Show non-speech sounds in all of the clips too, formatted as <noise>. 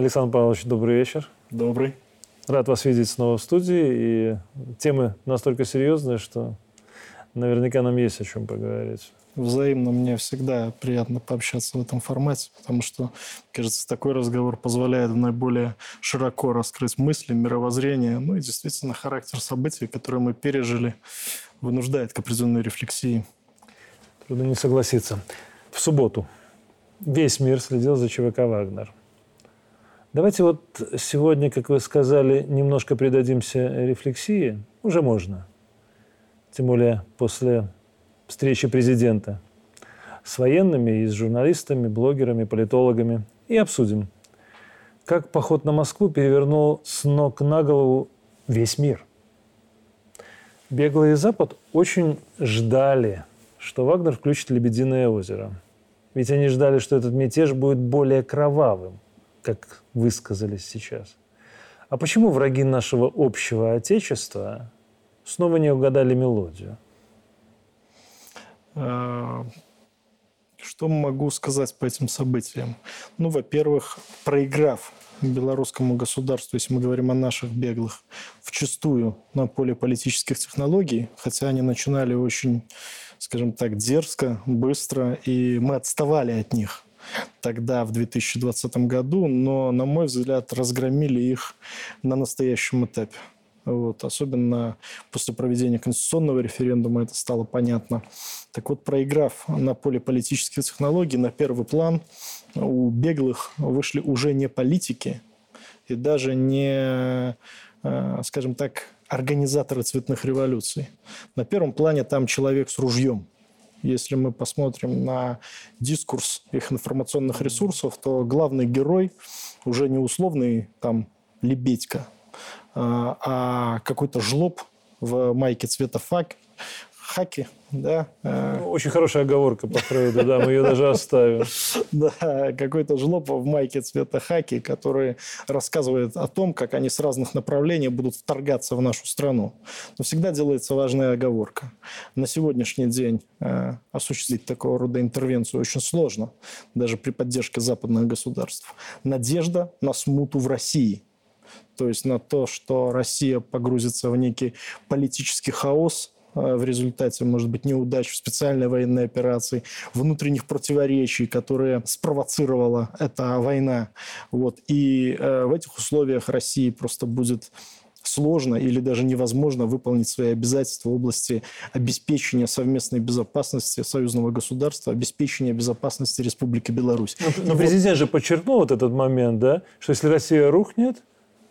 Александр Павлович, добрый вечер. Добрый. Рад вас видеть снова в студии. И темы настолько серьезные, что наверняка нам есть о чем поговорить. Взаимно мне всегда приятно пообщаться в этом формате, потому что, кажется, такой разговор позволяет наиболее широко раскрыть мысли, мировоззрение, ну и действительно характер событий, которые мы пережили, вынуждает к определенной рефлексии. Трудно не согласиться. В субботу весь мир следил за ЧВК «Вагнер». Давайте вот сегодня, как вы сказали, немножко придадимся рефлексии. Уже можно. Тем более после встречи президента с военными и с журналистами, блогерами, политологами. И обсудим, как поход на Москву перевернул с ног на голову весь мир. Беглый Запад очень ждали, что Вагнер включит «Лебединое озеро». Ведь они ждали, что этот мятеж будет более кровавым – как высказались сейчас. А почему враги нашего общего Отечества снова не угадали мелодию? А, что могу сказать по этим событиям? Ну, во-первых, проиграв белорусскому государству, если мы говорим о наших беглых, вчастую на поле политических технологий, хотя они начинали очень, скажем так, дерзко, быстро, и мы отставали от них – тогда, в 2020 году, но, на мой взгляд, разгромили их на настоящем этапе. Вот, особенно после проведения конституционного референдума это стало понятно. Так вот, проиграв на поле политических технологий, на первый план у беглых вышли уже не политики и даже не, э, скажем так, организаторы цветных революций. На первом плане там человек с ружьем – если мы посмотрим на дискурс их информационных ресурсов, то главный герой уже не условный там Лебедька, а, а какой-то жлоб в майке цвета фак, хаки, да. Э, Очень хорошая оговорка по Фрейду, да, мы ее даже оставим. <laughs> Да, какой-то жлоб в майке цвета хаки, который рассказывает о том, как они с разных направлений будут вторгаться в нашу страну. Но всегда делается важная оговорка. На сегодняшний день э, осуществить такого рода интервенцию очень сложно, даже при поддержке западных государств. Надежда на смуту в России – то есть на то, что Россия погрузится в некий политический хаос, в результате, может быть, неудач в специальной военной операции, внутренних противоречий, которые спровоцировала эта война. Вот. И э, в этих условиях России просто будет сложно или даже невозможно выполнить свои обязательства в области обеспечения совместной безопасности союзного государства, обеспечения безопасности Республики Беларусь. Но, но президент вот... же подчеркнул вот этот момент, да, что если Россия рухнет,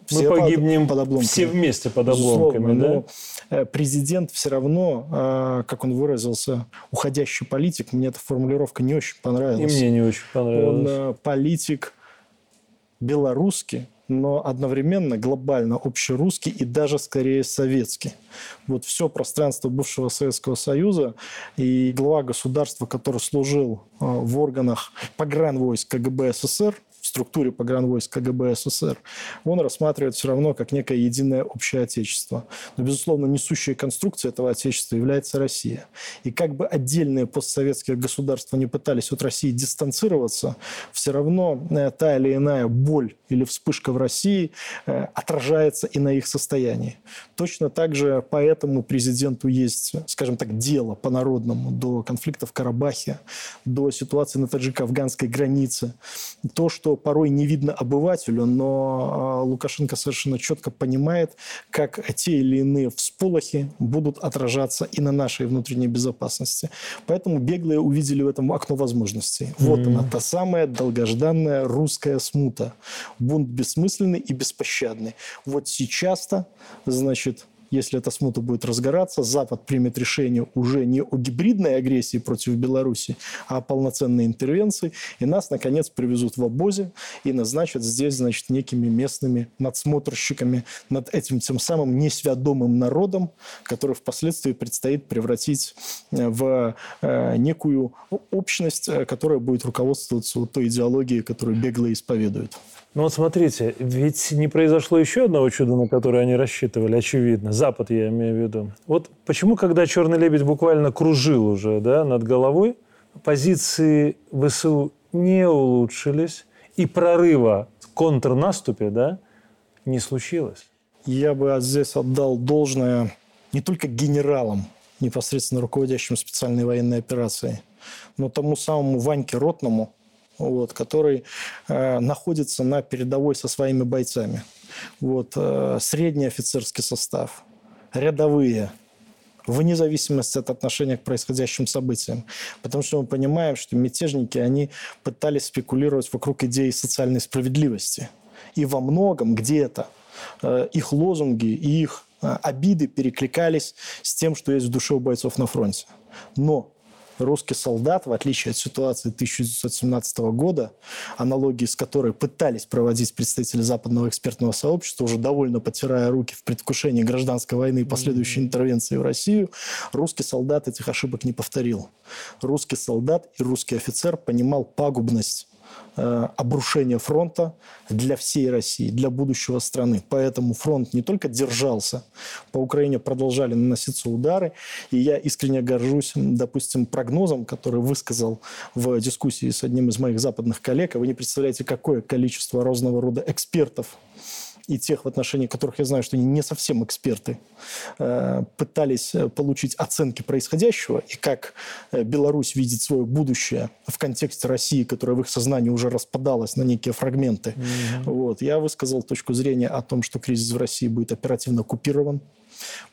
все мы погибнем под, под все вместе под обломками. да? Но э, президент все равно, э, как он выразился, уходящий политик, мне эта формулировка не очень понравилась. И мне не очень понравилась. Он э, политик белорусский, но одновременно глобально общерусский и даже скорее советский. Вот все пространство бывшего Советского Союза и глава государства, который служил в органах погранвойск КГБ СССР, структуре погранвойск КГБ СССР, он рассматривает все равно как некое единое общее отечество. Но, безусловно, несущая конструкция этого отечества является Россия. И как бы отдельные постсоветские государства не пытались от России дистанцироваться, все равно э, та или иная боль или вспышка в России э, отражается и на их состоянии. Точно так же поэтому президенту есть, скажем так, дело по-народному до конфликта в Карабахе, до ситуации на таджико-афганской границе. То, что порой не видно обывателю, но а, Лукашенко совершенно четко понимает, как те или иные всполохи будут отражаться и на нашей внутренней безопасности. Поэтому беглые увидели в этом окно возможностей. Вот mm-hmm. она, та самая долгожданная русская смута. Бунт бессмысленный и беспощадный. Вот сейчас-то, значит, если эта смута будет разгораться, Запад примет решение уже не о гибридной агрессии против Беларуси, а о полноценной интервенции, и нас, наконец, привезут в обозе и назначат здесь, значит, некими местными надсмотрщиками над этим тем самым несвядомым народом, который впоследствии предстоит превратить э, в э, некую общность, э, которая будет руководствоваться той идеологией, которую беглые исповедуют. Ну вот смотрите, ведь не произошло еще одного чуда, на которое они рассчитывали, очевидно. Запад, я имею в виду. Вот почему, когда «Черный лебедь» буквально кружил уже да, над головой, позиции ВСУ не улучшились, и прорыва контрнаступе, да, не случилось. Я бы здесь отдал должное не только генералам, непосредственно руководящим специальной военной операцией, но тому самому Ваньке Ротному, вот, который э, находится на передовой со своими бойцами. Вот, э, средний офицерский состав, рядовые, вне зависимости от отношения к происходящим событиям. Потому что мы понимаем, что мятежники, они пытались спекулировать вокруг идеи социальной справедливости. И во многом где-то э, их лозунги и их э, обиды перекликались с тем, что есть в душе у бойцов на фронте. Но русский солдат, в отличие от ситуации 1917 года, аналогии с которой пытались проводить представители западного экспертного сообщества, уже довольно потирая руки в предвкушении гражданской войны и последующей интервенции в Россию, русский солдат этих ошибок не повторил. Русский солдат и русский офицер понимал пагубность обрушения фронта для всей России, для будущего страны. Поэтому фронт не только держался, по Украине продолжали наноситься удары. И я искренне горжусь, допустим, прогнозом, который высказал в дискуссии с одним из моих западных коллег. А вы не представляете, какое количество разного рода экспертов и тех, в отношении которых я знаю, что они не совсем эксперты, э, пытались э, получить оценки происходящего и как э, Беларусь видит свое будущее в контексте России, которая в их сознании уже распадалась на некие фрагменты. Mm-hmm. Вот. Я высказал точку зрения о том, что кризис в России будет оперативно оккупирован,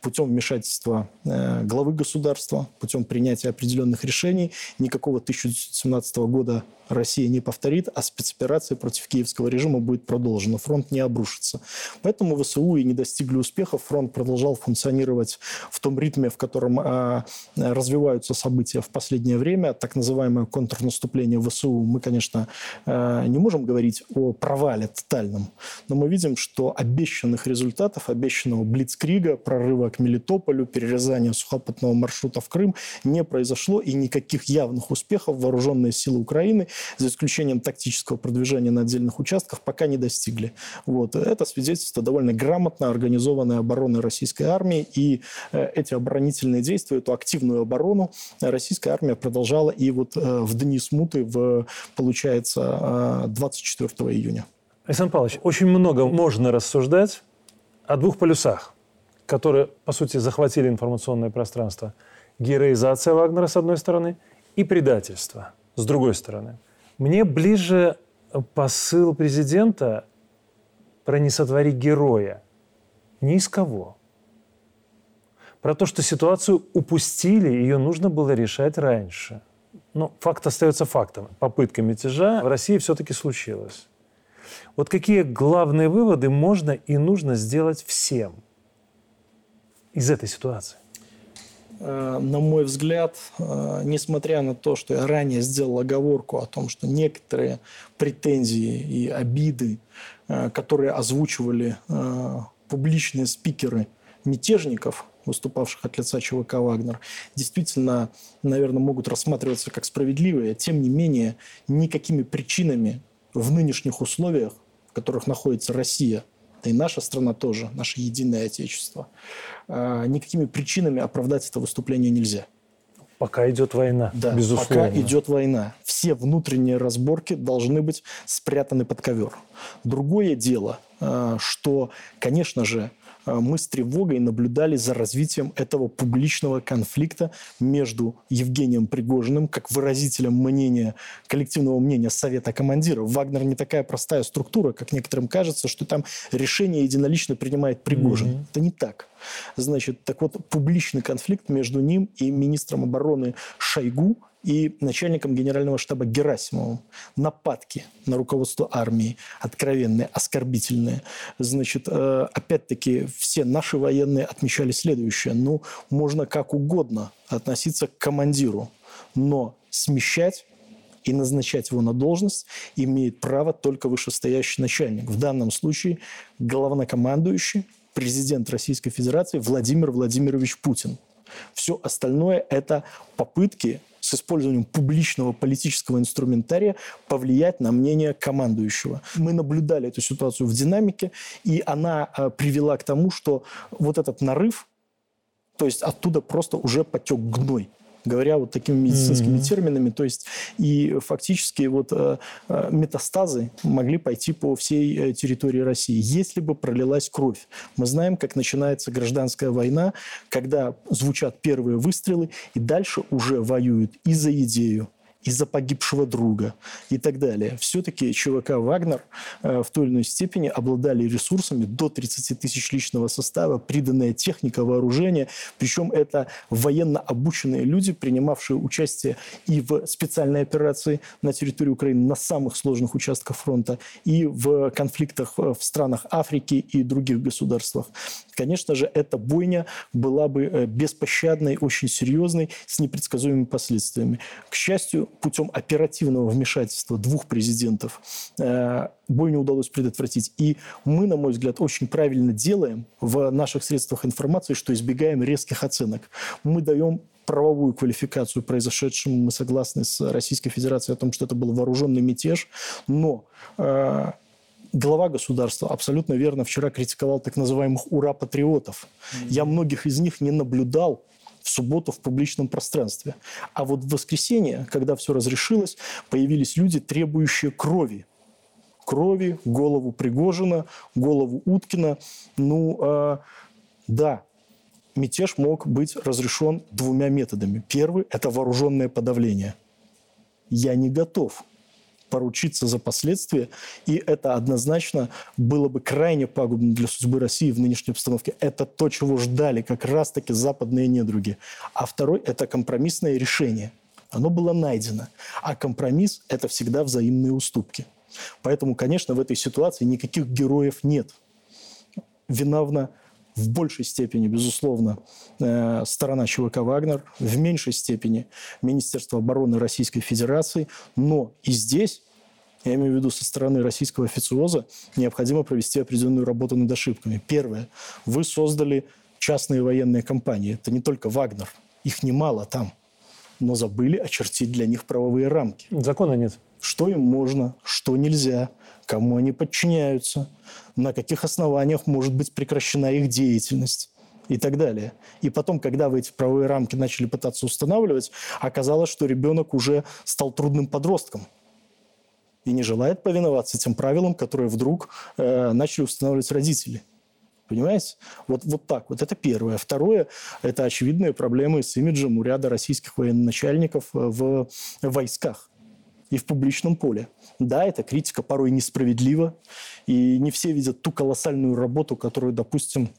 путем вмешательства э, главы государства, путем принятия определенных решений. Никакого 1917 года Россия не повторит, а спецоперация против киевского режима будет продолжена. Фронт не обрушится. Поэтому ВСУ и не достигли успехов. Фронт продолжал функционировать в том ритме, в котором а, развиваются события в последнее время. Так называемое контрнаступление ВСУ. Мы, конечно, а, не можем говорить о провале тотальном, но мы видим, что обещанных результатов, обещанного блицкрига, прорыва к Мелитополю, перерезания сухопутного маршрута в Крым не произошло, и никаких явных успехов вооруженные силы Украины, за исключением тактического продвижения на отдельных участках, пока не достигли. Вот. Это свидетельство довольно грамотно организованной обороны российской армии, и э, эти оборонительные действия, эту активную оборону российская армия продолжала и вот э, в дни смуты, в, получается, 24 э, июня. Александр Павлович, очень много можно рассуждать о двух полюсах которые, по сути, захватили информационное пространство. Героизация Вагнера, с одной стороны, и предательство, с другой стороны. Мне ближе посыл президента про «не сотвори героя». Ни из кого. Про то, что ситуацию упустили, ее нужно было решать раньше. Но факт остается фактом. Попытка мятежа в России все-таки случилась. Вот какие главные выводы можно и нужно сделать всем – из этой ситуации? Э, на мой взгляд, э, несмотря на то, что я ранее сделал оговорку о том, что некоторые претензии и обиды, э, которые озвучивали публичные спикеры мятежников, выступавших от лица ЧВК «Вагнер», действительно, наверное, могут рассматриваться как справедливые. Тем не менее, никакими причинами в нынешних условиях, в которых находится Россия – и наша страна тоже, наше единое Отечество, а, никакими причинами оправдать это выступление нельзя. Пока идет война, да, безусловно. Пока идет война. Все внутренние разборки должны быть спрятаны под ковер. Другое дело, а, что, конечно же, мы с тревогой наблюдали за развитием этого публичного конфликта между Евгением Пригожиным, как выразителем мнения, коллективного мнения Совета командиров. Вагнер не такая простая структура, как некоторым кажется, что там решение единолично принимает Пригожин. Mm-hmm. Это не так. Значит, так вот, публичный конфликт между ним и министром обороны Шойгу и начальником генерального штаба Герасимовым. Нападки на руководство армии, откровенные, оскорбительные. Значит, э, опять-таки, все наши военные отмечали следующее. Ну, можно как угодно относиться к командиру, но смещать и назначать его на должность имеет право только вышестоящий начальник. В данном случае главнокомандующий, президент Российской Федерации Владимир Владимирович Путин. Все остальное – это попытки с использованием публичного политического инструментария повлиять на мнение командующего. Мы наблюдали эту ситуацию в динамике, и она э, привела к тому, что вот этот нарыв, то есть оттуда просто уже потек гной говоря вот такими медицинскими mm-hmm. терминами. То есть и фактически вот э, э, метастазы могли пойти по всей территории России, если бы пролилась кровь. Мы знаем, как начинается гражданская война, когда звучат первые выстрелы, и дальше уже воюют и за идею, из-за погибшего друга и так далее. Все-таки ЧВК «Вагнер» э, в той или иной степени обладали ресурсами до 30 тысяч личного состава, приданная техника, вооружение. Причем это военно обученные люди, принимавшие участие и в специальной операции на территории Украины на самых сложных участках фронта, и в конфликтах в странах Африки и других государствах. Конечно же, эта бойня была бы э, беспощадной, очень серьезной, с непредсказуемыми последствиями. К счастью, путем оперативного вмешательства двух президентов э, бойню удалось предотвратить. И мы, на мой взгляд, очень правильно делаем в наших средствах информации, что избегаем резких оценок. Мы даем правовую квалификацию произошедшему. Мы согласны с Российской Федерацией о том, что это был вооруженный мятеж. Но э, глава государства абсолютно верно вчера критиковал так называемых ура-патриотов. Mm-hmm. Я многих из них не наблюдал в субботу в публичном пространстве. А вот в воскресенье, когда все разрешилось, появились люди, требующие крови. Крови, голову Пригожина, голову Уткина. Ну, э, да, мятеж мог быть разрешен двумя методами. Первый – это вооруженное подавление. Я не готов поручиться за последствия, и это однозначно было бы крайне пагубно для судьбы России в нынешней обстановке. Это то, чего ждали как раз-таки западные недруги. А второй – это компромиссное решение. Оно было найдено. А компромисс – это всегда взаимные уступки. Поэтому, конечно, в этой ситуации никаких героев нет. Виновна в большей степени, безусловно, э, сторона ЧВК «Вагнер», в меньшей степени Министерство обороны Российской Федерации. Но и здесь, я имею в виду со стороны российского официоза, необходимо провести определенную работу над ошибками. Первое. Вы создали частные военные компании. Это не только «Вагнер». Их немало там. Но забыли очертить для них правовые рамки. Закона нет. Что им можно, что нельзя – кому они подчиняются, на каких основаниях может быть прекращена их деятельность и так далее. И потом, когда вы эти правовые рамки начали пытаться устанавливать, оказалось, что ребенок уже стал трудным подростком и не желает повиноваться тем правилам, которые вдруг э, начали устанавливать родители. Понимаете? Вот, вот так. Вот это первое. Второе – это очевидные проблемы с имиджем у ряда российских военачальников в войсках и в публичном поле. Да, эта критика порой несправедлива, и не все видят ту колоссальную работу, которую, допустим,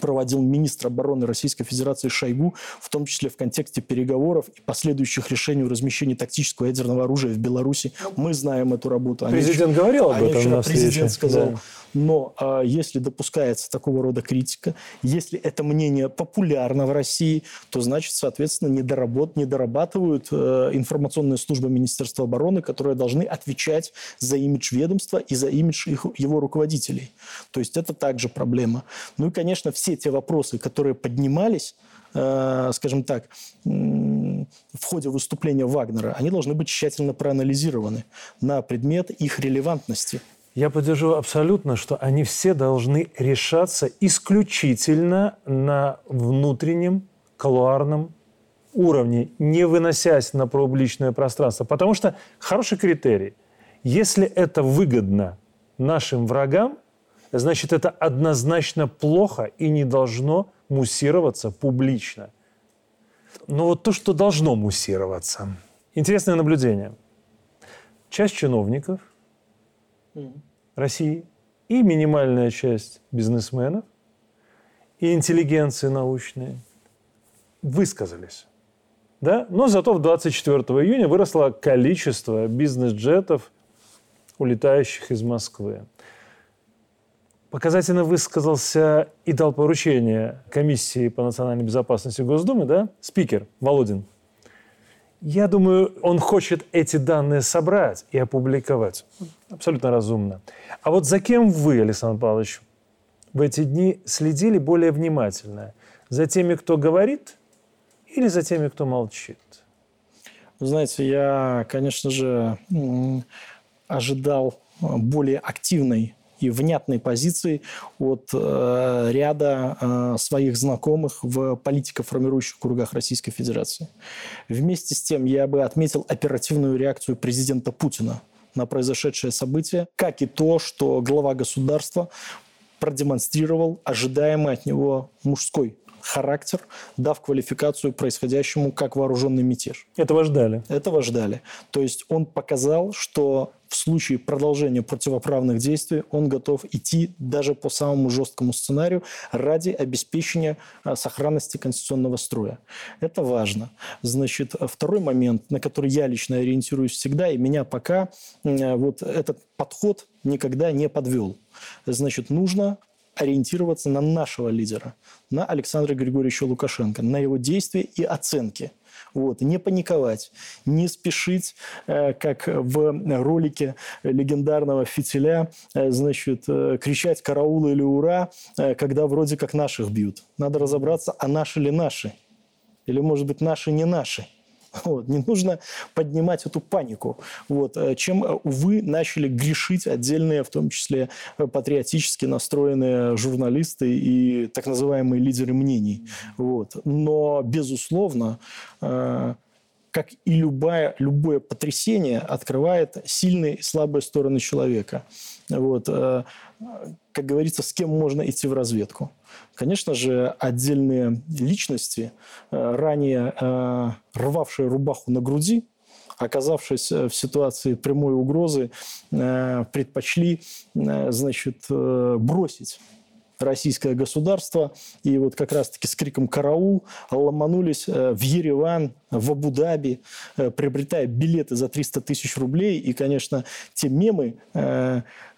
проводил министр обороны Российской Федерации Шойгу, в том числе в контексте переговоров и последующих решений о размещении тактического ядерного оружия в Беларуси. Мы знаем эту работу. Президент они, говорил об этом на встрече. Президент сказал. Да. Но а, если допускается такого рода критика, если это мнение популярно в России, то значит, соответственно, недоработ, недорабатывают э, информационные службы Министерства обороны, которые должны отвечать за имидж ведомства и за имидж их, его руководителей. То есть это также проблема. Ну и, конечно, все те вопросы, которые поднимались, э, скажем так, в ходе выступления Вагнера, они должны быть тщательно проанализированы на предмет их релевантности. Я поддержу абсолютно, что они все должны решаться исключительно на внутреннем колуарном уровне, не выносясь на публичное пространство. Потому что хороший критерий. Если это выгодно нашим врагам, значит, это однозначно плохо и не должно муссироваться публично. Но вот то, что должно муссироваться. Интересное наблюдение. Часть чиновников России и минимальная часть бизнесменов и интеллигенции научной высказались. Да? Но зато в 24 июня выросло количество бизнес-джетов, улетающих из Москвы. Показательно высказался и дал поручение Комиссии по национальной безопасности Госдумы, да, спикер Володин – я думаю, он хочет эти данные собрать и опубликовать. Абсолютно разумно. А вот за кем вы, Александр Павлович, в эти дни следили более внимательно? За теми, кто говорит, или за теми, кто молчит? Вы знаете, я, конечно же, ожидал более активной и внятной позиции от э, ряда э, своих знакомых в политико-формирующих кругах Российской Федерации. Вместе с тем я бы отметил оперативную реакцию президента Путина на произошедшее событие, как и то, что глава государства продемонстрировал ожидаемый от него мужской характер, дав квалификацию происходящему как вооруженный мятеж. Этого ждали. Этого ждали. То есть он показал, что в случае продолжения противоправных действий он готов идти даже по самому жесткому сценарию ради обеспечения а, сохранности конституционного строя. Это важно. Значит, второй момент, на который я лично ориентируюсь всегда, и меня пока вот этот подход никогда не подвел. Значит, нужно ориентироваться на нашего лидера, на Александра Григорьевича Лукашенко, на его действия и оценки. Вот. Не паниковать, не спешить, э, как в ролике легендарного фитиля, э, значит, э, кричать «караул» или «ура», когда вроде как наших бьют. Надо разобраться, а наши ли наши? Или, может быть, наши не наши? <laughs> Вот. Не нужно поднимать эту панику. Вот. Э, чем, э, увы, начали грешить отдельные, в том числе э, патриотически настроенные журналисты и так называемые лидеры мнений. Вот. Но, безусловно, как и любое, любое потрясение, открывает сильные и слабые стороны человека. Вот. Как говорится, с кем можно идти в разведку. Конечно же, отдельные личности, э, ранее э, рвавшие рубаху на груди, оказавшись э, в ситуации прямой угрозы, предпочли значит, бросить российское государство. И вот как раз-таки с криком «Караул!» ломанулись в Ереван, в Абу-Даби, приобретая билеты за 300 тысяч рублей. И, конечно, те мемы,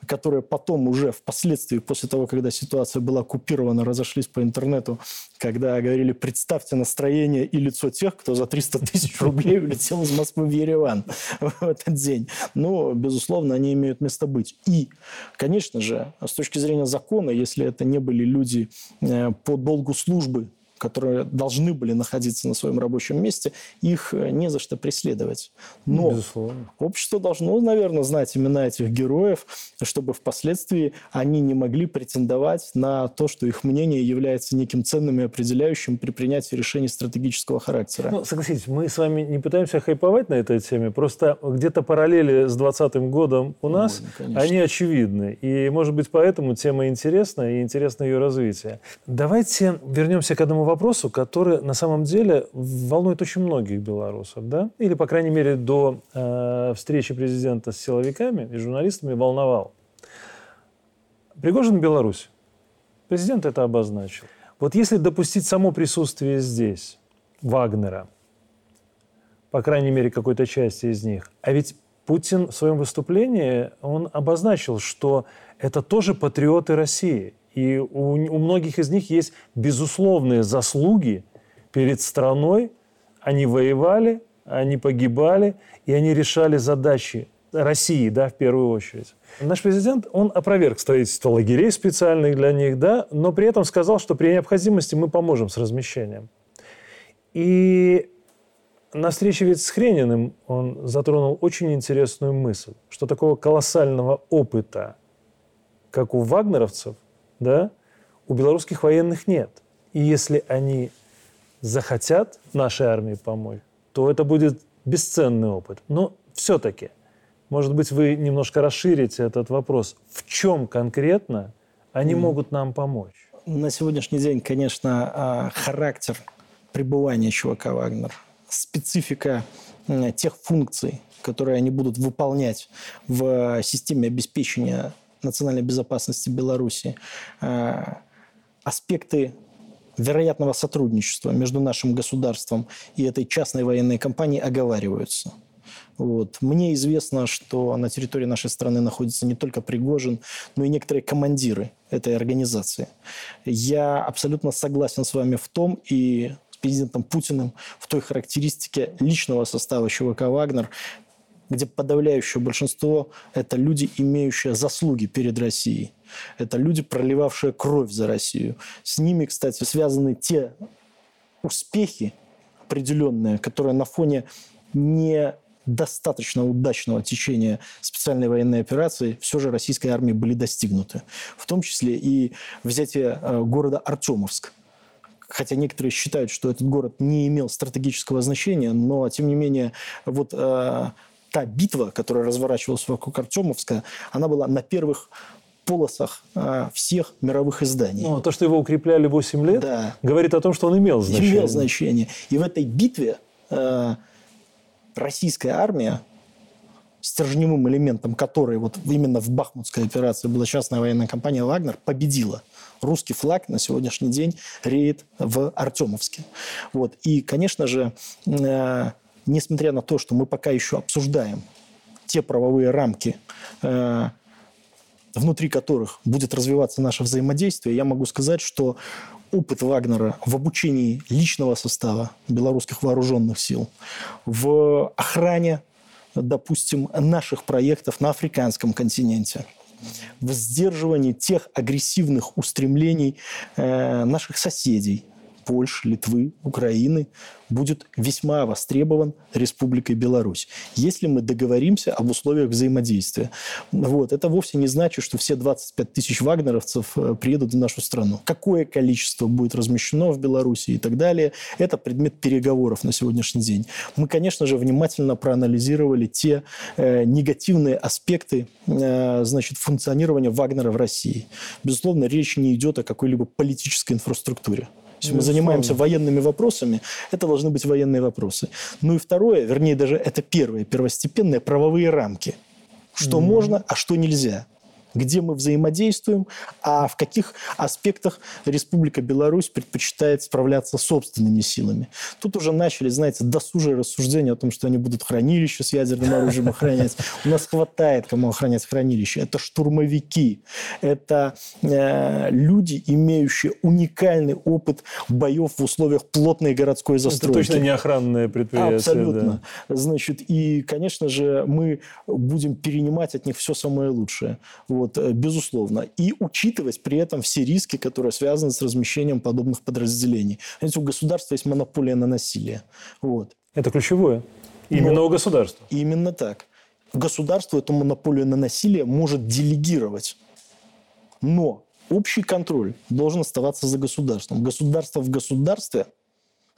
которые потом уже впоследствии, после того, когда ситуация была оккупирована, разошлись по интернету, когда говорили, представьте настроение и лицо тех, кто за 300 тысяч рублей улетел из Москвы в Ереван <laughs> в этот день. Но, безусловно, они имеют место быть. И, конечно же, с точки зрения закона, если это не были люди э, по долгу службы которые должны были находиться на своем рабочем месте, их э, не за что преследовать. Но Безусловно. общество должно, наверное, знать имена этих героев, чтобы впоследствии они не могли претендовать на то, что их мнение является неким ценным и определяющим при принятии решений стратегического характера. Ну, согласитесь, мы с вами не пытаемся хайповать на этой теме, просто где-то параллели с 2020 годом у нас, Ой, они очевидны. И, может быть, поэтому тема интересна и интересно ее развитие. Давайте вернемся к одному вопросу, который на самом деле волнует очень многих белорусов, да? Или, по крайней мере, до э, встречи президента с силовиками и журналистами волновал. Пригожин Беларусь. Президент это обозначил. Вот если допустить само присутствие здесь Вагнера, по крайней мере, какой-то части из них, а ведь Путин в своем выступлении, он обозначил, что это тоже патриоты России – и у, у многих из них есть безусловные заслуги перед страной. Они воевали, они погибали, и они решали задачи России, да, в первую очередь. Наш президент, он опроверг строительство лагерей специальных для них, да, но при этом сказал, что при необходимости мы поможем с размещением. И на встрече ведь с Хрениным он затронул очень интересную мысль, что такого колоссального опыта, как у вагнеровцев – да, у белорусских военных нет. И если они захотят нашей армии помочь, то это будет бесценный опыт. Но все-таки, может быть, вы немножко расширите этот вопрос. В чем конкретно они mm. могут нам помочь? На сегодняшний день, конечно, а, характер пребывания ЧВК «Вагнер», специфика тех функций, которые они будут выполнять в системе обеспечения национальной безопасности Беларуси, э, аспекты вероятного сотрудничества между нашим государством и этой частной военной компанией оговариваются. Вот. Мне известно, что на территории нашей страны находится не только Пригожин, но и некоторые командиры этой организации. Я абсолютно согласен с вами в том, и с президентом Путиным в той характеристике личного состава ЧВК «Вагнер», где подавляющее большинство – это люди, имеющие заслуги перед Россией. Это люди, проливавшие кровь за Россию. С ними, кстати, связаны те успехи определенные, которые на фоне не достаточно удачного течения специальной военной операции все же российской армии были достигнуты. В том числе и взятие э, города Артемовск. Хотя некоторые считают, что этот город не имел стратегического значения, но, тем не менее, вот э, та битва, которая разворачивалась вокруг Артемовска, она была на первых полосах а, всех мировых изданий. Ну, то, что его укрепляли 8 лет, да. говорит о том, что он имел значение. Имел значение. И в этой битве э, российская армия, стержневым элементом которой вот именно в Бахмутской операции была частная военная компания «Вагнер», победила. Русский флаг на сегодняшний день реет в Артемовске. Вот. И, конечно же, э, несмотря на то, что мы пока еще обсуждаем те правовые рамки, э, внутри которых будет развиваться наше взаимодействие, я могу сказать, что опыт Вагнера в обучении личного состава белорусских вооруженных сил, в охране, допустим, наших проектов на африканском континенте, в сдерживании тех агрессивных устремлений э, наших соседей, Польши, Литвы, Украины, будет весьма востребован Республикой Беларусь, если мы договоримся об условиях взаимодействия. Вот. Это вовсе не значит, что все 25 тысяч вагнеровцев э, приедут в нашу страну. Какое количество будет размещено в Беларуси и так далее, это предмет переговоров на сегодняшний день. Мы, конечно же, внимательно проанализировали те э, негативные аспекты э, значит, функционирования Вагнера в России. Безусловно, речь не идет о какой-либо политической инфраструктуре. Если мы занимаемся военными вопросами, это должны быть военные вопросы. Ну и второе, вернее даже это первое, первостепенное, правовые рамки. Что mm-hmm. можно, а что нельзя где мы взаимодействуем, а в каких аспектах Республика Беларусь предпочитает справляться собственными силами. Тут уже начали, знаете, досужие рассуждения о том, что они будут хранилища с ядерным оружием охранять. У нас хватает кому охранять хранилище. Это штурмовики, это э, люди, имеющие уникальный опыт боев в условиях плотной городской застройки. Это точно не охранное предприятие. Абсолютно. Да. Значит, и, конечно же, мы будем перенимать от них все самое лучшее. Вот, э, безусловно. И учитывать при этом все риски, которые связаны с размещением подобных подразделений. Знаете, у государства есть монополия на насилие. Вот. Это ключевое. Именно Но, у государства. Именно так. Государство эту монополию на насилие может делегировать. Но общий контроль должен оставаться за государством. Государство в государстве,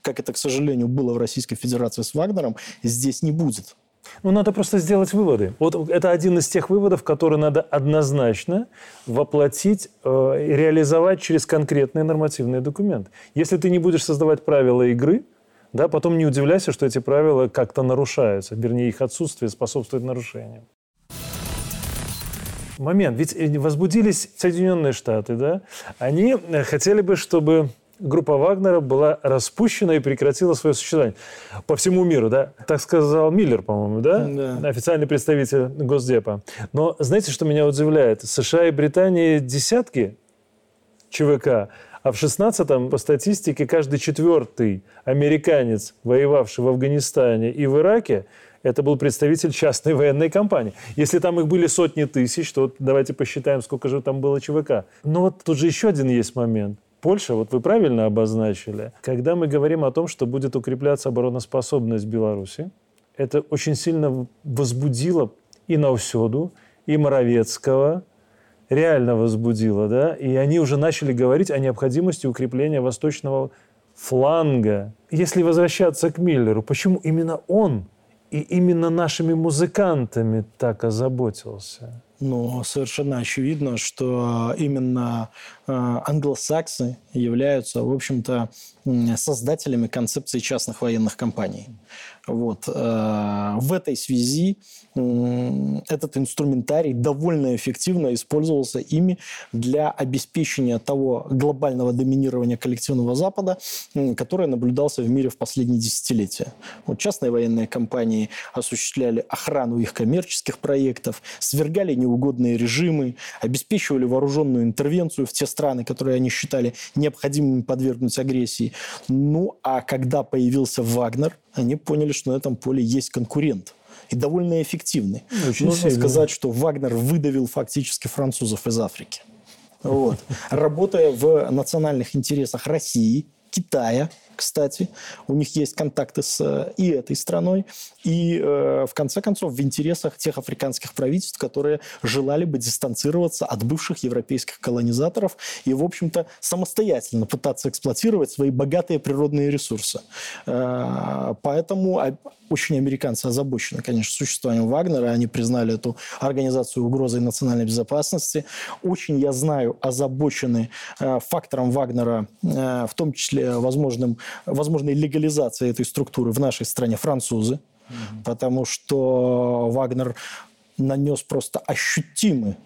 как это, к сожалению, было в Российской Федерации с Вагнером, здесь не будет. Ну, надо просто сделать выводы. Вот это один из тех выводов, которые надо однозначно воплотить э, реализовать через конкретные нормативные документы. Если ты не будешь создавать правила игры, да, потом не удивляйся, что эти правила как-то нарушаются. Вернее, их отсутствие способствует нарушениям. Момент. Ведь э, возбудились Соединенные Штаты, да? Они э, хотели бы, чтобы группа Вагнера была распущена и прекратила свое существование. По всему миру, да? Так сказал Миллер, по-моему, да? да? Официальный представитель Госдепа. Но знаете, что меня удивляет? США и Британия десятки ЧВК, а в 16-м, по статистике, каждый четвертый американец, воевавший в Афганистане и в Ираке, это был представитель частной военной компании. Если там их были сотни тысяч, то вот давайте посчитаем, сколько же там было ЧВК. Но вот тут же еще один есть момент. Польша, вот вы правильно обозначили, когда мы говорим о том, что будет укрепляться обороноспособность Беларуси, это очень сильно возбудило и Наусёду, и Моровецкого, реально возбудило, да, и они уже начали говорить о необходимости укрепления восточного фланга. Если возвращаться к Миллеру, почему именно он и именно нашими музыкантами так озаботился? Ну, совершенно очевидно, что именно э, англосаксы являются, в общем-то, создателями концепции частных военных компаний. Вот. Э, в этой связи этот инструментарий довольно эффективно использовался ими для обеспечения того глобального доминирования коллективного Запада, которое наблюдался в мире в последние десятилетия. Вот частные военные компании осуществляли охрану их коммерческих проектов, свергали неугодные режимы, обеспечивали вооруженную интервенцию в те страны, которые они считали необходимыми подвергнуть агрессии. Ну, а когда появился Вагнер, они поняли, что на этом поле есть конкурент и довольно эффективный. Очень Нужно сильно. сказать, что Вагнер выдавил фактически французов из Африки. Вот. Работая в национальных интересах России, Китая, кстати. У них есть контакты с и этой страной. И, э, в конце концов, в интересах тех африканских правительств, которые желали бы дистанцироваться от бывших европейских колонизаторов и, в общем-то, самостоятельно пытаться эксплуатировать свои богатые природные ресурсы. Э, поэтому очень американцы озабочены, конечно, существованием Вагнера. Они признали эту организацию угрозой национальной безопасности. Очень, я знаю, озабочены э, фактором Вагнера, в том числе возможным, возможной легализацией этой структуры в нашей стране французы. Mm-hmm. Потому что Вагнер нанес просто ощутимый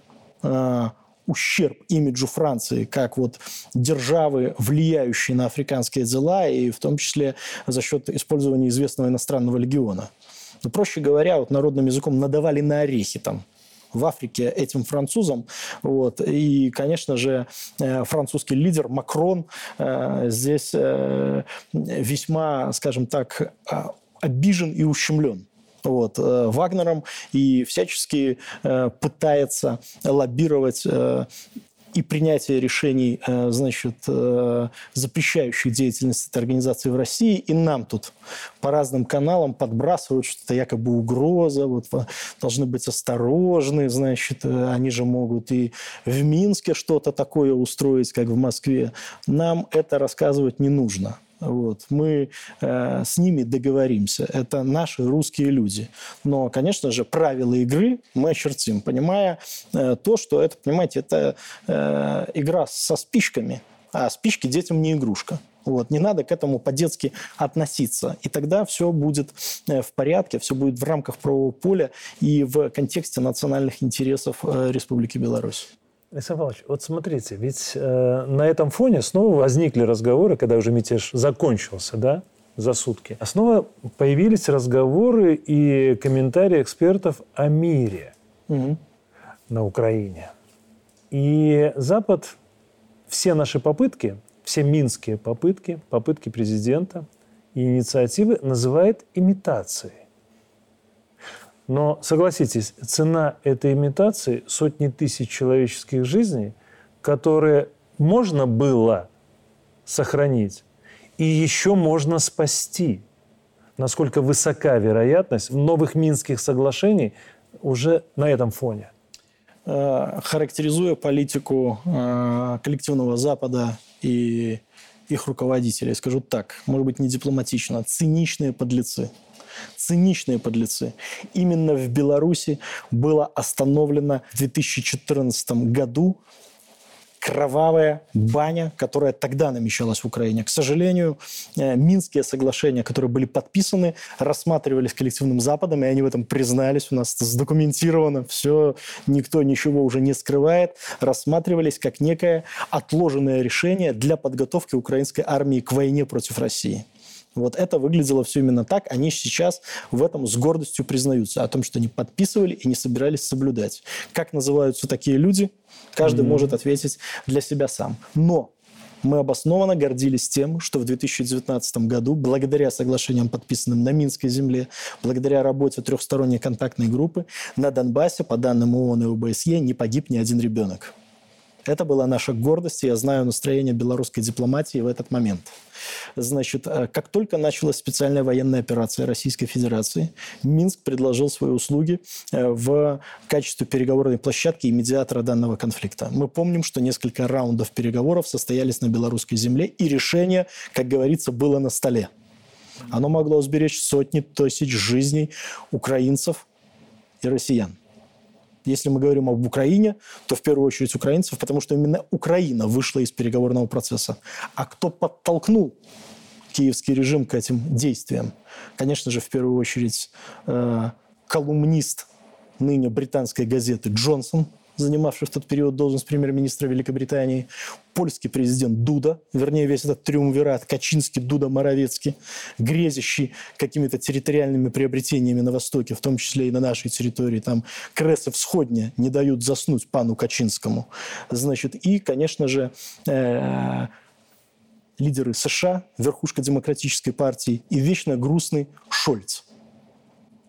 э, ущерб имиджу Франции как вот державы, влияющей на африканские дела, и в том числе за счет использования известного иностранного легиона. Но, проще говоря, вот народным языком надавали на орехи там в Африке этим французам. Вот. И, конечно же, э, французский лидер Макрон э, здесь э, весьма, скажем так, обижен и ущемлен вот, Вагнером и всячески пытается лоббировать и принятие решений, значит, запрещающих деятельность этой организации в России, и нам тут по разным каналам подбрасывают, что это якобы угроза, вот должны быть осторожны, значит, они же могут и в Минске что-то такое устроить, как в Москве. Нам это рассказывать не нужно. Вот. Мы э, с ними договоримся. Это наши русские люди. Но, конечно же, правила игры мы очертим, понимая э, то, что это, понимаете, это э, игра со спичками, а спички детям не игрушка. Вот. Не надо к этому по-детски относиться. И тогда все будет э, в порядке, все будет в рамках правового поля и в контексте национальных интересов э, Республики Беларусь. Александр Павлович, вот смотрите, ведь э, на этом фоне снова возникли разговоры, когда уже мятеж закончился, да, за сутки. А снова появились разговоры и комментарии экспертов о мире угу. на Украине. И Запад все наши попытки, все минские попытки, попытки президента и инициативы называет имитацией. Но согласитесь, цена этой имитации – сотни тысяч человеческих жизней, которые можно было сохранить и еще можно спасти. Насколько высока вероятность новых Минских соглашений уже на этом фоне? Э, характеризуя политику э, коллективного Запада и их руководителей, скажу так, может быть, не дипломатично, циничные подлецы – циничные подлецы. Именно в Беларуси было остановлено в 2014 году кровавая баня, которая тогда намечалась в Украине. К сожалению, э, Минские соглашения, которые были подписаны, рассматривались коллективным Западом, и они в этом признались. У нас это задокументировано, все, никто ничего уже не скрывает. Рассматривались как некое отложенное решение для подготовки украинской армии к войне против России. Вот это выглядело все именно так. Они сейчас в этом с гордостью признаются о том, что они подписывали и не собирались соблюдать. Как называются такие люди? Каждый mm-hmm. может ответить для себя сам. Но мы обоснованно гордились тем, что в 2019 году, благодаря соглашениям, подписанным на Минской земле, благодаря работе трехсторонней контактной группы, на Донбассе, по данным ООН и ОБСЕ, не погиб ни один ребенок. Это была наша гордость, и я знаю настроение белорусской дипломатии в этот момент. Значит, э, как только началась специальная военная операция Российской Федерации, Минск предложил свои услуги э, в качестве переговорной площадки и медиатора данного конфликта. Мы помним, что несколько раундов переговоров состоялись на белорусской земле, и решение, как говорится, было на столе. Оно могло сберечь сотни тысяч жизней украинцев и россиян. Если мы говорим об Украине, то в первую очередь украинцев, потому что именно Украина вышла из переговорного процесса. А кто подтолкнул киевский режим к этим действиям? Конечно же, в первую очередь э, колумнист ныне британской газеты Джонсон – занимавший в тот период должность премьер-министра Великобритании, польский президент Дуда, вернее, весь этот триумвират, Качинский, Дуда, Моровецкий, грезящий какими-то территориальными приобретениями на Востоке, в том числе и на нашей территории, там Кресы всходня не дают заснуть пану Качинскому. Значит, и, конечно же, э, лидеры США, верхушка демократической партии и вечно грустный Шольц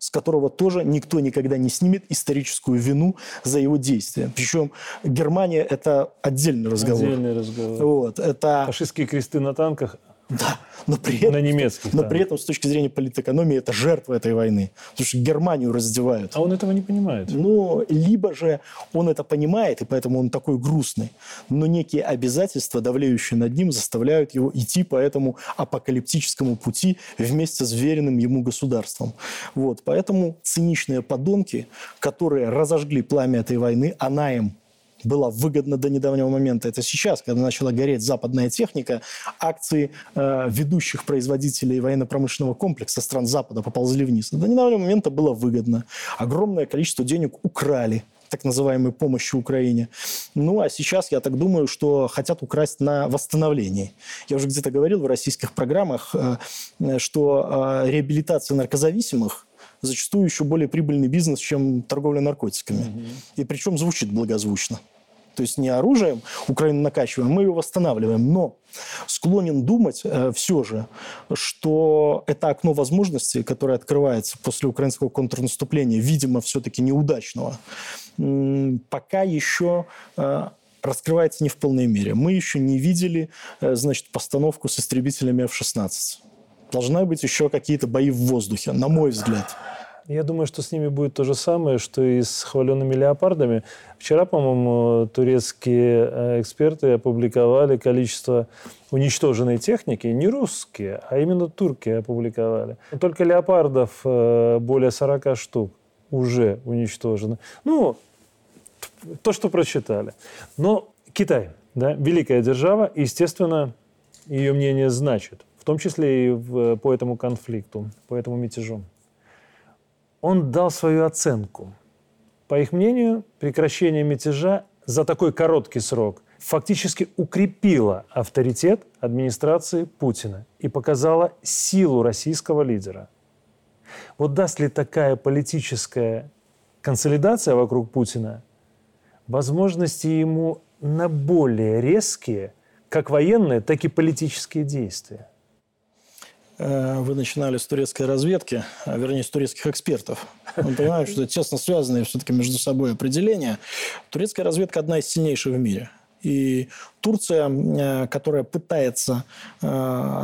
с которого тоже никто никогда не снимет историческую вину за его действия. Причем Германия – это отдельный разговор. Отдельный разговор. Вот, это... Фашистские кресты на танках <laughs> Да, но при этом, на немецких, но да. при этом с точки зрения политэкономии это жертва этой войны, потому что Германию раздевают. А он этого не понимает. Ну, либо же он это понимает, и поэтому он такой грустный, но некие обязательства, давлеющие над ним, заставляют его идти по этому апокалиптическому пути вместе с веренным ему государством. Вот, поэтому циничные подонки, которые разожгли пламя этой войны, она им была выгодна до недавнего момента. Это сейчас, когда начала гореть западная техника, акции э, ведущих производителей военно-промышленного комплекса стран Запада поползли вниз. До недавнего момента было выгодно. Огромное количество денег украли так называемой помощи Украине. Ну, а сейчас, я так думаю, что хотят украсть на восстановлении. Я уже где-то говорил в российских программах, э, что э, реабилитация наркозависимых зачастую еще более прибыльный бизнес, чем торговля наркотиками. Угу. И причем звучит благозвучно. То есть не оружием Украину накачиваем, мы ее восстанавливаем. Но склонен думать э, все же, что это окно возможностей, которое открывается после украинского контрнаступления, видимо, все-таки неудачного, пока еще э, раскрывается не в полной мере. Мы еще не видели, э, значит, постановку с истребителями F-16 должны быть еще какие-то бои в воздухе, на мой взгляд. Я думаю, что с ними будет то же самое, что и с хваленными леопардами. Вчера, по-моему, турецкие э, эксперты опубликовали количество уничтоженной техники. Не русские, а именно турки опубликовали. Только леопардов э, более 40 штук уже уничтожено. Ну, то, что прочитали. Но Китай, да, великая держава, естественно, ее мнение значит том числе и в, по этому конфликту, по этому мятежу. Он дал свою оценку. По их мнению, прекращение мятежа за такой короткий срок фактически укрепило авторитет администрации Путина и показало силу российского лидера. Вот даст ли такая политическая консолидация вокруг Путина возможности ему на более резкие, как военные, так и политические действия? Э, вы начинали с турецкой разведки, а вернее, с турецких экспертов. Мы понимаем, что это тесно связанные все-таки между собой определения. Турецкая разведка одна из сильнейших в мире. И Турция, э, которая пытается э,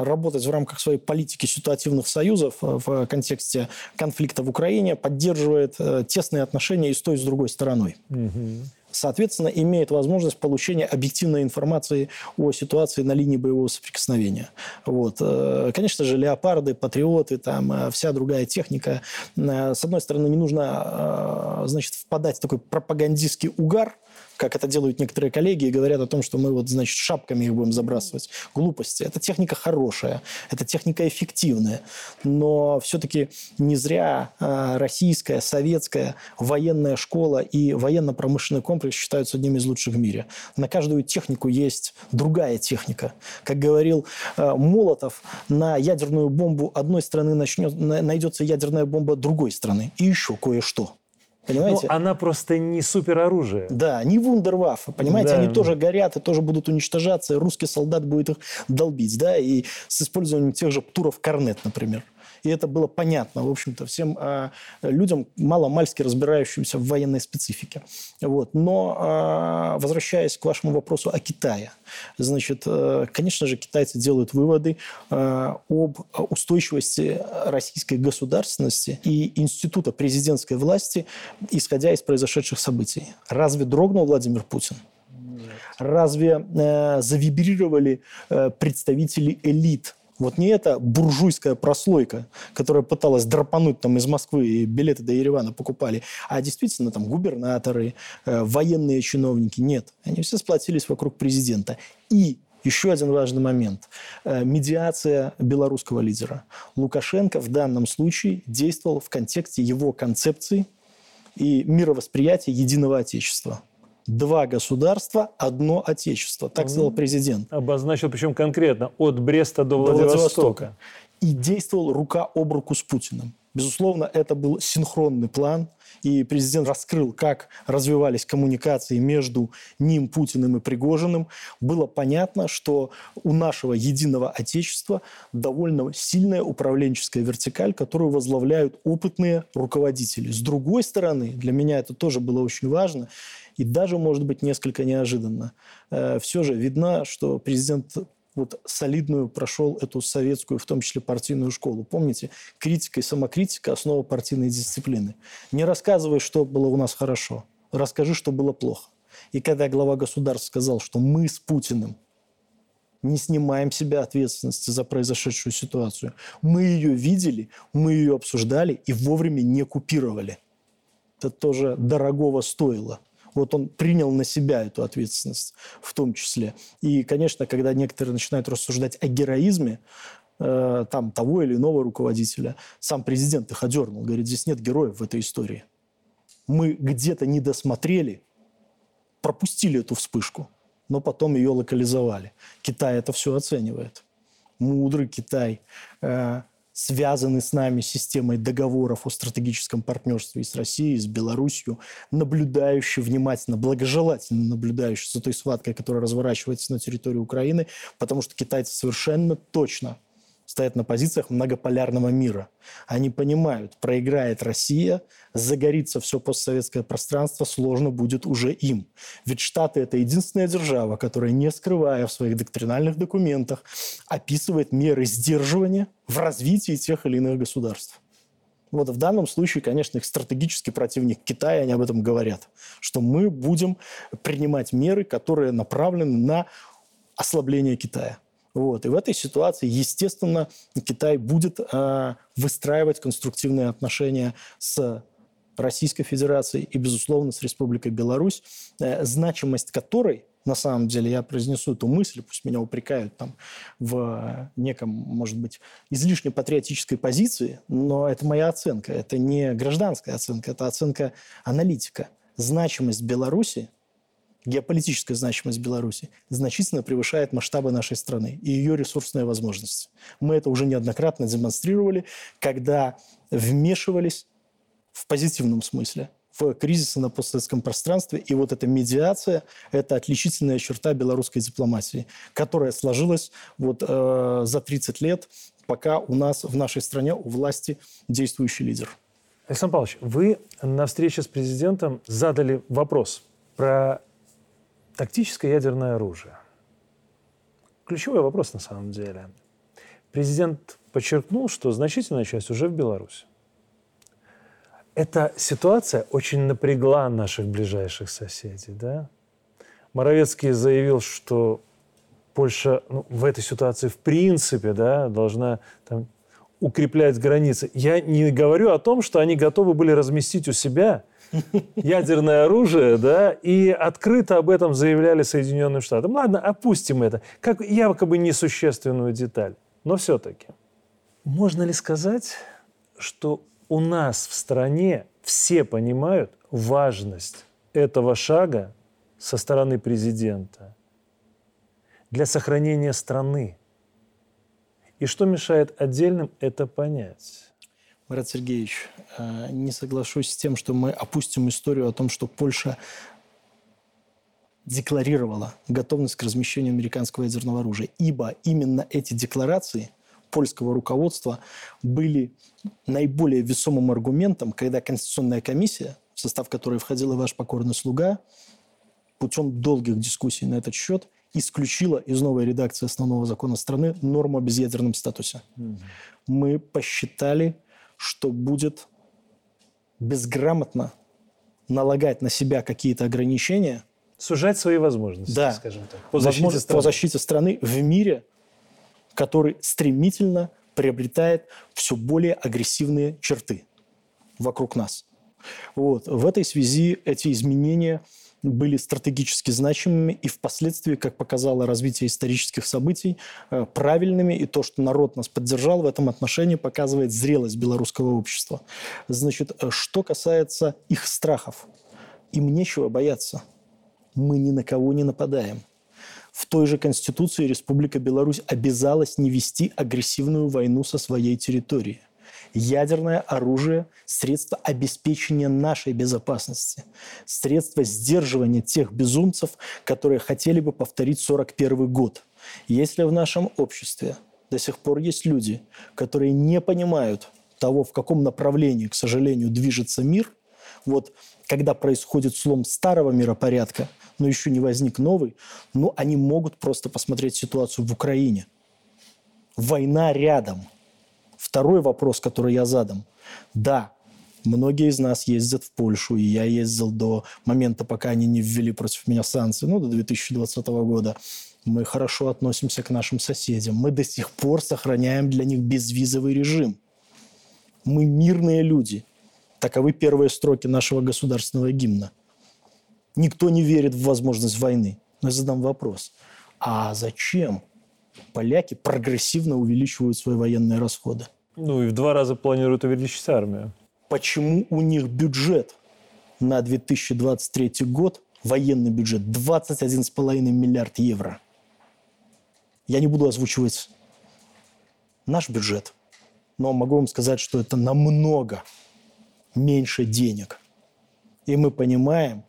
работать в рамках своей политики ситуативных союзов в контексте конфликта в Украине, поддерживает тесные отношения и с той, и с другой стороной. Угу соответственно, имеет возможность получения объективной информации о ситуации на линии боевого соприкосновения. Вот. Э, конечно же, леопарды, патриоты, там, э, вся другая техника. Э, с одной стороны, не нужно значит, впадать в такой пропагандистский угар, как это делают некоторые коллеги, и говорят о том, что мы вот, значит, шапками их будем забрасывать. Глупости. Это техника хорошая, это техника эффективная, но все-таки не зря э, российская, советская военная школа и военно-промышленный комплекс считаются одними из лучших в мире. На каждую технику есть другая техника. Как говорил э, Молотов, на ядерную бомбу одной страны начнет, найдется ядерная бомба другой страны. И еще кое-что. Понимаете? Ну, она просто не супероружие. Да, не вундерваффе, понимаете? Да. Они тоже горят и тоже будут уничтожаться, и русский солдат будет их долбить, да, и с использованием тех же птуров корнет, например и это было понятно, в общем-то, всем э, людям, мало-мальски разбирающимся в военной специфике. Вот. Но, э, возвращаясь к вашему вопросу о Китае, значит, э, конечно же, китайцы делают выводы э, об устойчивости российской государственности и института президентской власти, исходя из произошедших событий. Разве дрогнул Владимир Путин? Разве э, завибрировали э, представители элит вот не эта буржуйская прослойка, которая пыталась драпануть там из Москвы и билеты до Еревана покупали, а действительно там губернаторы, э, военные чиновники. Нет, они все сплотились вокруг президента. И еще один важный момент. Э, медиация белорусского лидера. Лукашенко в данном случае действовал в контексте его концепции и мировосприятия единого Отечества два государства, одно отечество. Так сказал президент. Обозначил, причем конкретно, от Бреста до Владивостока. До Владивостока. И действовал рука об руку с Путиным. Безусловно, это был синхронный план, и президент раскрыл, как развивались коммуникации между ним, Путиным и Пригожиным. Было понятно, что у нашего единого Отечества довольно сильная управленческая вертикаль, которую возглавляют опытные руководители. С другой стороны, для меня это тоже было очень важно, и даже, может быть, несколько неожиданно. Э, Все же видно, что президент вот солидную прошел эту советскую, в том числе партийную школу. Помните, критика и самокритика – основа партийной дисциплины. Не рассказывай, что было у нас хорошо, расскажи, что было плохо. И когда глава государства сказал, что мы с Путиным не снимаем себя ответственности за произошедшую ситуацию, мы ее видели, мы ее обсуждали и вовремя не купировали. Это тоже дорогого стоило. Вот он принял на себя эту ответственность в том числе. И, конечно, когда некоторые начинают рассуждать о героизме, э, там того или иного руководителя, сам президент их одернул, говорит, здесь нет героев в этой истории. Мы где-то не досмотрели, пропустили эту вспышку, но потом ее локализовали. Китай это все оценивает. Мудрый Китай. Э, связаны с нами системой договоров о стратегическом партнерстве и с Россией, и с Белоруссией, наблюдающий внимательно, благожелательно наблюдающий за той схваткой, которая разворачивается на территории Украины, потому что китайцы совершенно точно стоят на позициях многополярного мира. Они понимают, проиграет Россия, загорится все постсоветское пространство, сложно будет уже им. Ведь Штаты – это единственная держава, которая, не скрывая в своих доктринальных документах, описывает меры сдерживания в развитии тех или иных государств. Вот в данном случае, конечно, их стратегический противник Китая, они об этом говорят, что мы будем принимать меры, которые направлены на ослабление Китая. Вот. И в этой ситуации, естественно, Китай будет э, выстраивать конструктивные отношения с Российской Федерацией и, безусловно, с Республикой Беларусь, э, значимость которой, на самом деле, я произнесу эту мысль, пусть меня упрекают там в неком, может быть, излишне патриотической позиции, но это моя оценка, это не гражданская оценка, это оценка аналитика. Значимость Беларуси геополитическая значимость Беларуси значительно превышает масштабы нашей страны и ее ресурсные возможности. Мы это уже неоднократно демонстрировали, когда вмешивались в позитивном смысле в кризисы на постсоветском пространстве. И вот эта медиация – это отличительная черта белорусской дипломатии, которая сложилась вот, э, за 30 лет, пока у нас в нашей стране у власти действующий лидер. Александр Павлович, вы на встрече с президентом задали вопрос про Тактическое ядерное оружие. Ключевой вопрос на самом деле. Президент подчеркнул, что значительная часть уже в Беларуси. Эта ситуация очень напрягла наших ближайших соседей. Да? Моровецкий заявил, что Польша ну, в этой ситуации в принципе да, должна там, укреплять границы. Я не говорю о том, что они готовы были разместить у себя ядерное оружие, да, и открыто об этом заявляли Соединенным Штатам. Ладно, опустим это, как якобы несущественную деталь, но все-таки. Можно ли сказать, что у нас в стране все понимают важность этого шага со стороны президента для сохранения страны? И что мешает отдельным это понять? Марат Сергеевич, э, не соглашусь с тем, что мы опустим историю о том, что Польша декларировала готовность к размещению американского ядерного оружия. Ибо именно эти декларации польского руководства были наиболее весомым аргументом, когда Конституционная комиссия, в состав которой входил и ваш покорный слуга, путем долгих дискуссий на этот счет исключила из новой редакции основного закона страны норму о безъядерном статусе. Mm-hmm. Мы посчитали, что будет безграмотно налагать на себя какие-то ограничения. Сужать свои возможности, да, скажем так. По защите, страны. по защите страны в мире, который стремительно приобретает все более агрессивные черты вокруг нас. Вот. В этой связи эти изменения были стратегически значимыми и впоследствии, как показало развитие исторических событий, э, правильными. И то, что народ нас поддержал в этом отношении, показывает зрелость белорусского общества. Значит, э, что касается их страхов, им нечего бояться. Мы ни на кого не нападаем. В той же Конституции Республика Беларусь обязалась не вести агрессивную войну со своей территории – ядерное оружие – средство обеспечения нашей безопасности, средство сдерживания тех безумцев, которые хотели бы повторить 41 год. Если в нашем обществе до сих пор есть люди, которые не понимают того, в каком направлении, к сожалению, движется мир, вот когда происходит слом старого миропорядка, но еще не возник новый, но они могут просто посмотреть ситуацию в Украине. Война рядом. Второй вопрос, который я задам. Да, многие из нас ездят в Польшу, и я ездил до момента, пока они не ввели против меня санкции, ну, до 2020 года. Мы хорошо относимся к нашим соседям. Мы до сих пор сохраняем для них безвизовый режим. Мы мирные люди. Таковы первые строки нашего государственного гимна. Никто не верит в возможность войны. Но я задам вопрос. А зачем поляки прогрессивно увеличивают свои военные расходы? Ну и в два раза планируют увеличить армию. Почему у них бюджет на 2023 год, военный бюджет, 21,5 миллиард евро? Я не буду озвучивать наш бюджет, но могу вам сказать, что это намного меньше денег. И мы понимаем,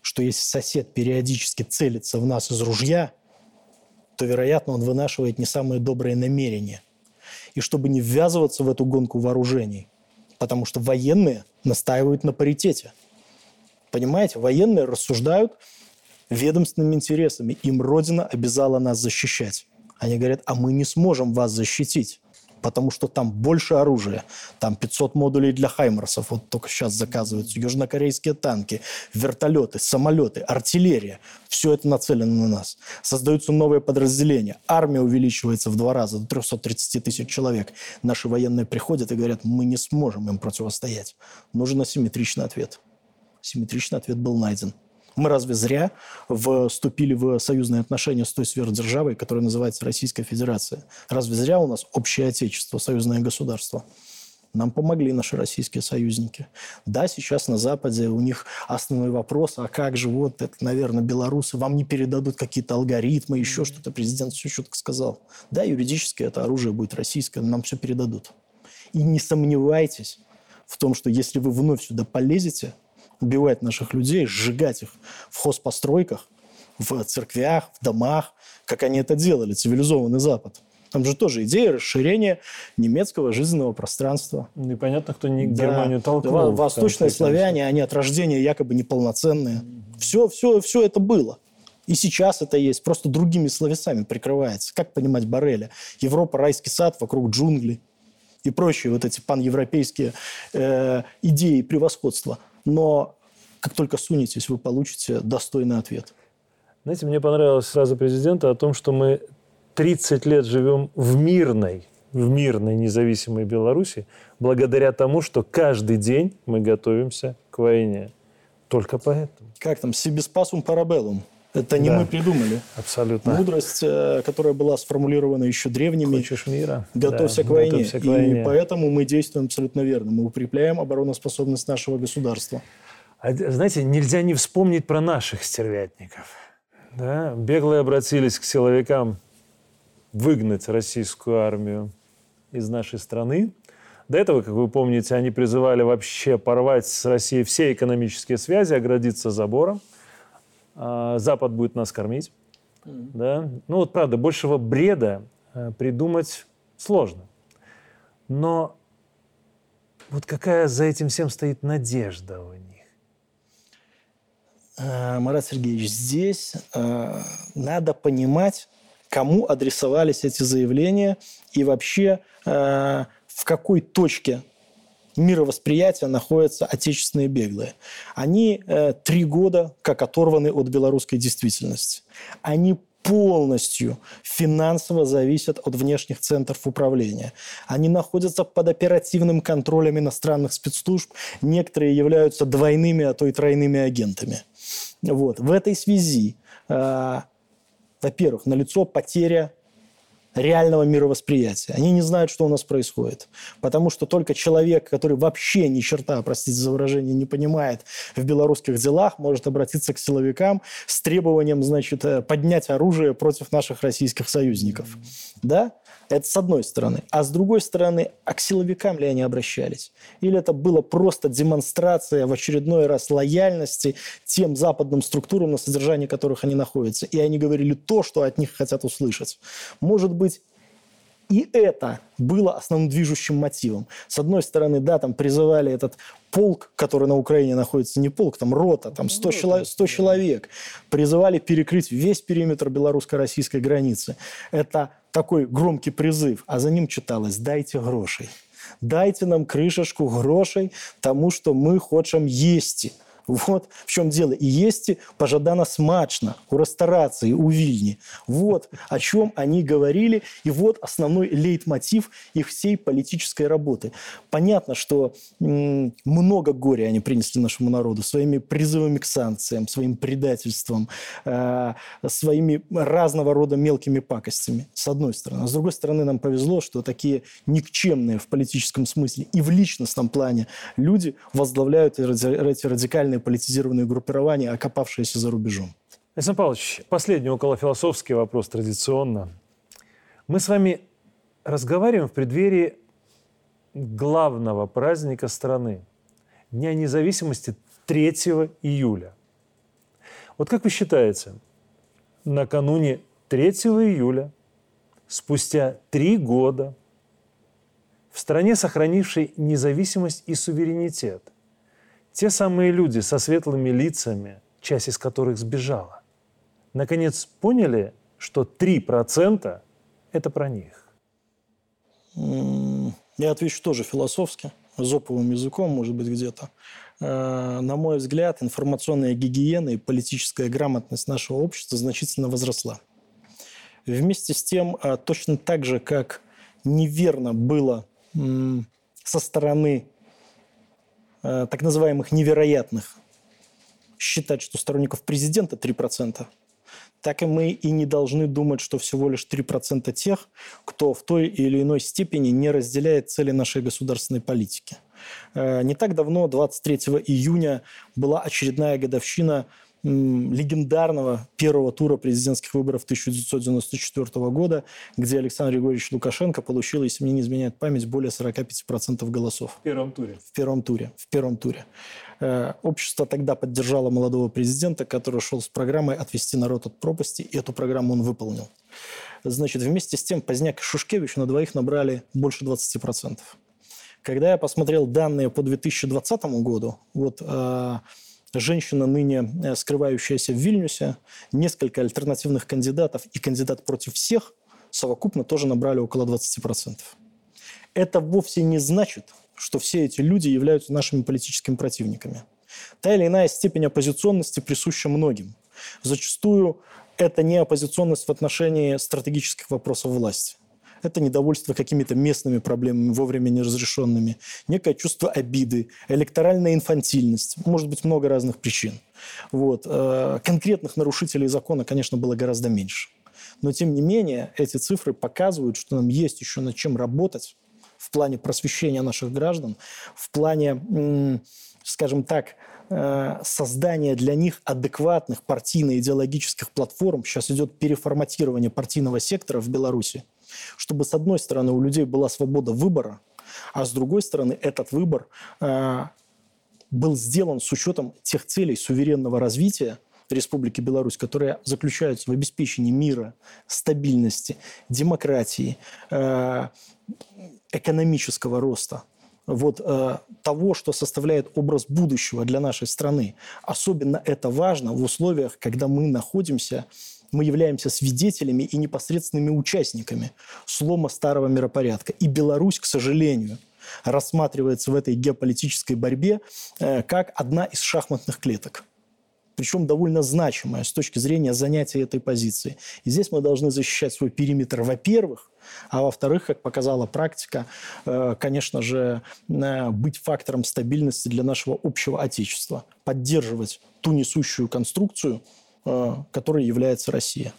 что если сосед периодически целится в нас из ружья, то, вероятно, он вынашивает не самые добрые намерения. И чтобы не ввязываться в эту гонку вооружений, потому что военные настаивают на паритете. Понимаете, военные рассуждают ведомственными интересами. Им Родина обязала нас защищать. Они говорят, а мы не сможем вас защитить потому что там больше оружия. Там 500 модулей для «Хаймерсов», вот только сейчас заказываются, южнокорейские танки, вертолеты, самолеты, артиллерия. Все это нацелено на нас. Создаются новые подразделения. Армия увеличивается в два раза, до 330 тысяч человек. Наши военные приходят и говорят, мы не сможем им противостоять. Нужен асимметричный ответ. Симметричный ответ был найден. Мы разве зря вступили в союзные отношения с той сверхдержавой, которая называется Российская Федерация? Разве зря у нас общее отечество, союзное государство? Нам помогли наши российские союзники. Да, сейчас на Западе у них основной вопрос, а как же вот, это, наверное, белорусы вам не передадут какие-то алгоритмы, еще что-то. Президент все четко сказал. Да, юридически это оружие будет российское, но нам все передадут. И не сомневайтесь в том, что если вы вновь сюда полезете, убивать наших людей, сжигать их в хозпостройках, в церквях, в домах, как они это делали, цивилизованный Запад. Там же тоже идея расширения немецкого жизненного пространства. Непонятно, кто не да. Германию толкнул. Восточные славяне, они от рождения якобы неполноценные. Все, все, все это было. И сейчас это есть, просто другими словесами прикрывается. Как понимать Барреля? Европа – райский сад вокруг джунглей и прочие вот эти паневропейские э, идеи превосходства – но как только сунетесь, вы получите достойный ответ. Знаете, мне понравилась фраза президента о том, что мы 30 лет живем в мирной, в мирной независимой Беларуси, благодаря тому, что каждый день мы готовимся к войне. Только поэтому. Как там, сибиспасум парабеллум. Это не да, мы придумали. Абсолютно. Мудрость, э, которая была сформулирована еще древними. Хочешь мира? Готовься, да, к, войне. готовься к войне. И поэтому мы действуем абсолютно верно. Мы укрепляем обороноспособность нашего государства. А, знаете, нельзя не вспомнить про наших стервятников. Да? Беглые обратились к силовикам выгнать российскую армию из нашей страны. До этого, как вы помните, они призывали вообще порвать с Россией все экономические связи, оградиться забором – а, Запад будет нас кормить. Mm-hmm. Да? Ну вот правда, большего бреда э, придумать сложно. Но вот какая за этим всем стоит надежда у них? Э, Марат Сергеевич, здесь э, надо понимать, кому адресовались эти заявления и вообще в какой точке мировосприятия находятся отечественные беглые. Они э, три года как оторваны от белорусской действительности. Они полностью финансово зависят от внешних центров управления. Они находятся под оперативным контролем иностранных спецслужб. Некоторые являются двойными, а то и тройными агентами. Вот. В этой связи, э, во-первых, налицо потеря реального мировосприятия. Они не знают, что у нас происходит. Потому что только человек, который вообще ни черта, простите за выражение, не понимает в белорусских делах, может обратиться к силовикам с требованием, значит, э, поднять оружие против наших российских союзников. Да? Это с одной стороны. А с другой стороны, а к силовикам ли они обращались? Или это было просто демонстрация в очередной раз лояльности тем западным структурам, на содержании которых они находятся? И они говорили то, что от них хотят услышать. Может быть, И это было основным движущим мотивом. С одной стороны, да, там призывали этот полк, который на Украине находится, не полк, там рота, там 100, чело 100 человек, призывали перекрыть весь периметр белорусско-российской границы. Это такой громкий призыв, а за ним читалось «дайте грошей». Дайте нам крышечку грошей, тому, что мы хочем есть. Вот в чем дело. И есть пожадано смачно у ресторации, у Вильни. Вот о чем они говорили. И вот основной лейтмотив их всей политической работы. Понятно, что много горя они принесли нашему народу своими призывами к санкциям, своим предательством, э- своими разного рода мелкими пакостями, с одной стороны. А с другой стороны, нам повезло, что такие никчемные в политическом смысле и в личностном плане люди возглавляют эти радикальные радикальные политизированные группирования, окопавшиеся за рубежом. Александр Павлович, последний околофилософский вопрос традиционно. Мы с вами разговариваем в преддверии главного праздника страны – Дня независимости 3 июля. Вот как вы считаете, накануне 3 июля, спустя три года, в стране, сохранившей независимость и суверенитет, те самые люди со светлыми лицами, часть из которых сбежала, наконец поняли, что 3% – это про них. Я отвечу тоже философски, зоповым языком, может быть, где-то. Э, на мой взгляд, информационная гигиена и политическая грамотность нашего общества значительно возросла. Вместе с тем, э, точно так же, как неверно было со стороны Э, так называемых невероятных считать, что сторонников президента 3%, так и мы и не должны думать, что всего лишь 3% тех, кто в той или иной степени не разделяет цели нашей государственной политики. Э, не так давно, 23 июня, была очередная годовщина легендарного первого тура президентских выборов 1994 года, где Александр Григорьевич Лукашенко получил, если мне не изменяет память, более 45% голосов. В первом туре. В первом туре. В первом туре. Э, общество тогда поддержало молодого президента, который шел с программой «Отвести народ от пропасти», и эту программу он выполнил. Значит, вместе с тем Поздняк и Шушкевич на двоих набрали больше 20%. Когда я посмотрел данные по 2020 году, вот э, женщина, ныне э, скрывающаяся в Вильнюсе, несколько альтернативных кандидатов и кандидат против всех совокупно тоже набрали около 20%. Это вовсе не значит, что все эти люди являются нашими политическими противниками. Та или иная степень оппозиционности присуща многим. Зачастую это не оппозиционность в отношении стратегических вопросов власти это недовольство какими-то местными проблемами, вовремя неразрешенными, некое чувство обиды, электоральная инфантильность, может быть, много разных причин. Вот. Э, конкретных нарушителей закона, конечно, было гораздо меньше. Но, тем не менее, эти цифры показывают, что нам есть еще над чем работать в плане просвещения наших граждан, в плане, скажем так, э, создания для них адекватных партийно-идеологических платформ. Сейчас идет переформатирование партийного сектора в Беларуси чтобы, с одной стороны, у людей была свобода выбора, а с другой стороны, этот выбор э, был сделан с учетом тех целей суверенного развития Республики Беларусь, которые заключаются в обеспечении мира, стабильности, демократии, э, экономического роста вот э, того, что составляет образ будущего для нашей страны. Особенно это важно в условиях, когда мы находимся мы являемся свидетелями и непосредственными участниками слома старого миропорядка. И Беларусь, к сожалению, рассматривается в этой геополитической борьбе э, как одна из шахматных клеток. Причем довольно значимая с точки зрения занятия этой позиции. И здесь мы должны защищать свой периметр, во-первых, а во-вторых, как показала практика, э, конечно же, э, быть фактором стабильности для нашего общего Отечества, поддерживать ту несущую конструкцию, которой является Россия.